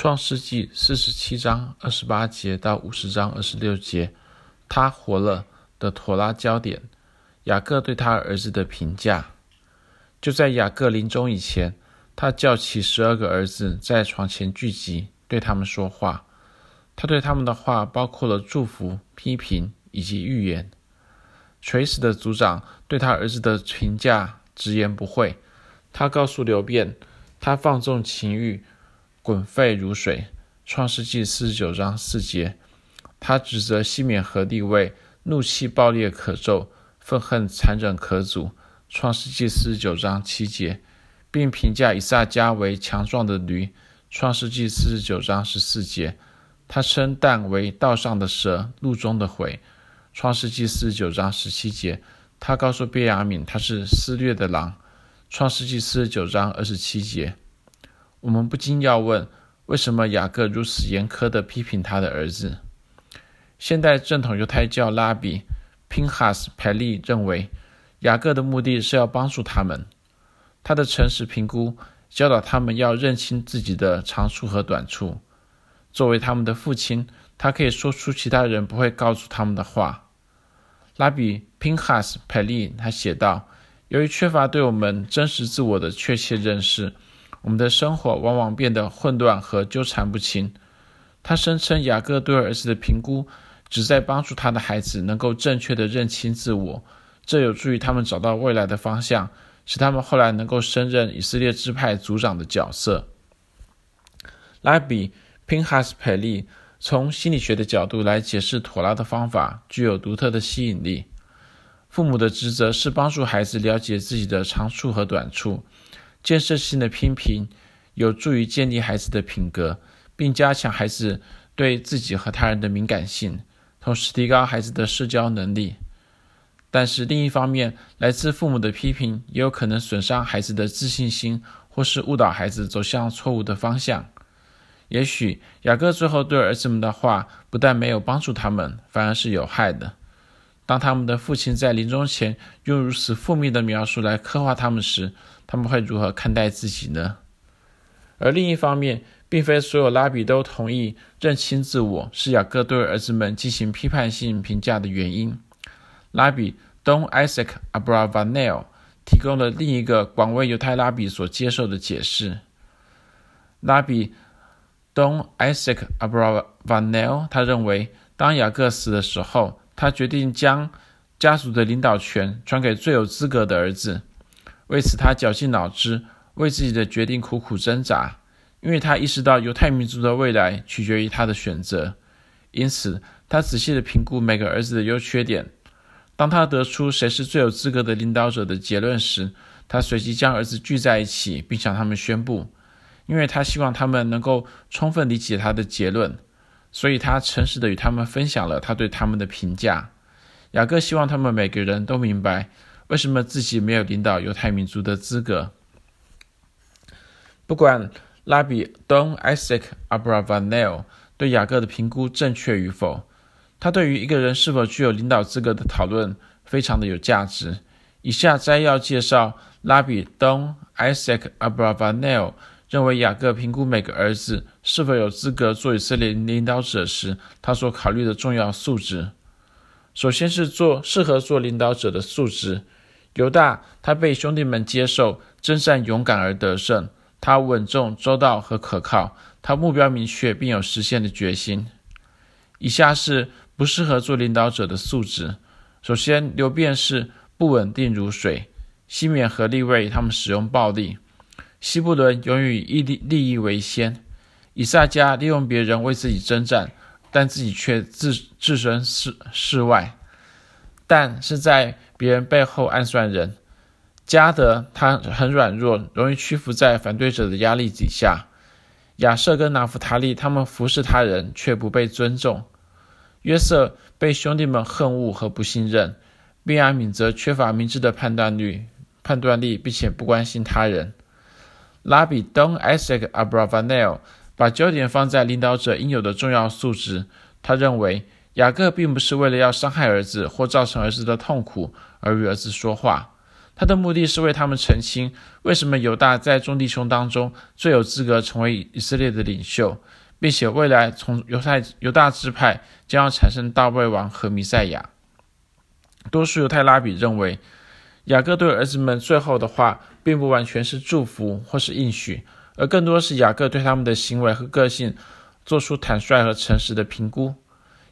创世纪四十七章二十八节到五十章二十六节，他活了的妥拉焦点，雅各对他儿子的评价。就在雅各临终以前，他叫起十二个儿子在床前聚集，对他们说话。他对他们的话包括了祝福、批评以及预言。垂死的族长对他儿子的评价直言不讳。他告诉流便，他放纵情欲。滚沸如水，创世纪四十九章四节，他指责西缅和利未，怒气暴烈可咒，愤恨残忍可阻，创世纪四十九章七节，并评价以撒迦为强壮的驴，创世纪四十九章十四节，他称但为道上的蛇，路中的虺，创世纪四十九章十七节，他告诉便雅悯他是撕裂的狼，创世纪四十九章二十七节。我们不禁要问：为什么雅各如此严苛地批评他的儿子？现代正统犹太教拉比宾哈斯·培利认为，雅各的目的是要帮助他们。他的诚实评估教导他们要认清自己的长处和短处。作为他们的父亲，他可以说出其他人不会告诉他们的话。拉比宾哈斯·培利他写道：“由于缺乏对我们真实自我的确切认识。”我们的生活往往变得混乱和纠缠不清。他声称雅各对儿子的评估旨在帮助他的孩子能够正确地认清自我，这有助于他们找到未来的方向，使他们后来能够胜任以色列支派族长的角色。拉比宾哈斯培利从心理学的角度来解释妥拉的方法具有独特的吸引力。父母的职责是帮助孩子了解自己的长处和短处。建设性的批评有助于建立孩子的品格，并加强孩子对自己和他人的敏感性，同时提高孩子的社交能力。但是另一方面，来自父母的批评也有可能损伤孩子的自信心，或是误导孩子走向错误的方向。也许雅各最后对儿子们的话不但没有帮助他们，反而是有害的。当他们的父亲在临终前用如此负面的描述来刻画他们时，他们会如何看待自己呢？而另一方面，并非所有拉比都同意认清自我是雅各对儿子们进行批判性评价的原因。拉比 Don Isaac Abravanel 提供了另一个广为犹太拉比所接受的解释。拉比 Don Isaac Abravanel 他认为，当雅各死的时候，他决定将家族的领导权传给最有资格的儿子。为此，他绞尽脑汁，为自己的决定苦苦挣扎，因为他意识到犹太民族的未来取决于他的选择。因此，他仔细地评估每个儿子的优缺点。当他得出谁是最有资格的领导者的结论时，他随即将儿子聚在一起，并向他们宣布，因为他希望他们能够充分理解他的结论，所以他诚实地与他们分享了他对他们的评价。雅各希望他们每个人都明白。为什么自己没有领导犹太民族的资格？不管拉比东 Isaac Abravanel 对雅各的评估正确与否，他对于一个人是否具有领导资格的讨论非常的有价值。以下摘要介绍拉比东 Isaac Abravanel 认为雅各评估每个儿子是否有资格做以色列领导者时，他所考虑的重要素质。首先是做适合做领导者的素质。犹大，他被兄弟们接受，征战勇敢而得胜。他稳重、周到和可靠。他目标明确，并有实现的决心。以下是不适合做领导者的素质。首先，流便是不稳定如水。西缅和利未他们使用暴力。西布伦永远以利利益为先。以萨迦利用别人为自己征战，但自己却置置身事事外。但是在别人背后暗算人，加德他很软弱，容易屈服在反对者的压力底下。亚设跟拿弗塔利他们服侍他人却不被尊重。约瑟被兄弟们恨恶和不信任，便雅敏则缺乏明智的判断力，判断力并且不关心他人。拉比东 Isaac Abravanel 把焦点放在领导者应有的重要素质，他认为。雅各并不是为了要伤害儿子或造成儿子的痛苦而与儿子说话，他的目的是为他们澄清，为什么犹大在众弟兄当中最有资格成为以色列的领袖，并且未来从犹太犹大支派将要产生大卫王和弥赛亚。多数犹太拉比认为，雅各对儿子们最后的话，并不完全是祝福或是应许，而更多是雅各对他们的行为和个性做出坦率和诚实的评估。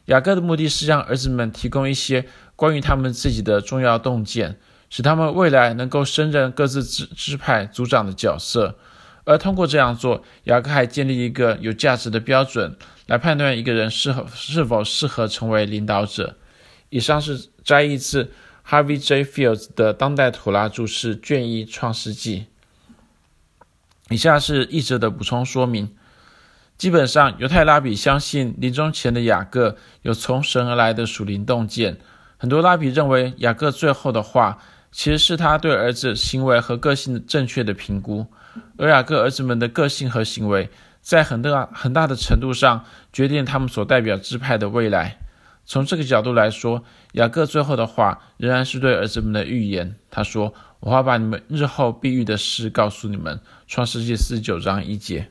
雅各的目的是让儿子们提供一些关于他们自己的重要洞见，使他们未来能够胜任各自支支派族长的角色。而通过这样做，雅各还建立一个有价值的标准，来判断一个人适合是否适合成为领导者。以上是摘译自。Harvey J. Fields 的当代土拉注释卷一创世纪。以下是译者的补充说明。基本上，犹太拉比相信临终前的雅各有从神而来的属灵洞见。很多拉比认为，雅各最后的话其实是他对儿子行为和个性正确的评估，而雅各儿子们的个性和行为，在很大很大的程度上决定他们所代表支派的未来。从这个角度来说，雅各最后的话仍然是对儿子们的预言。他说：“我要把你们日后必遇的事告诉你们。”创世纪四十九章一节。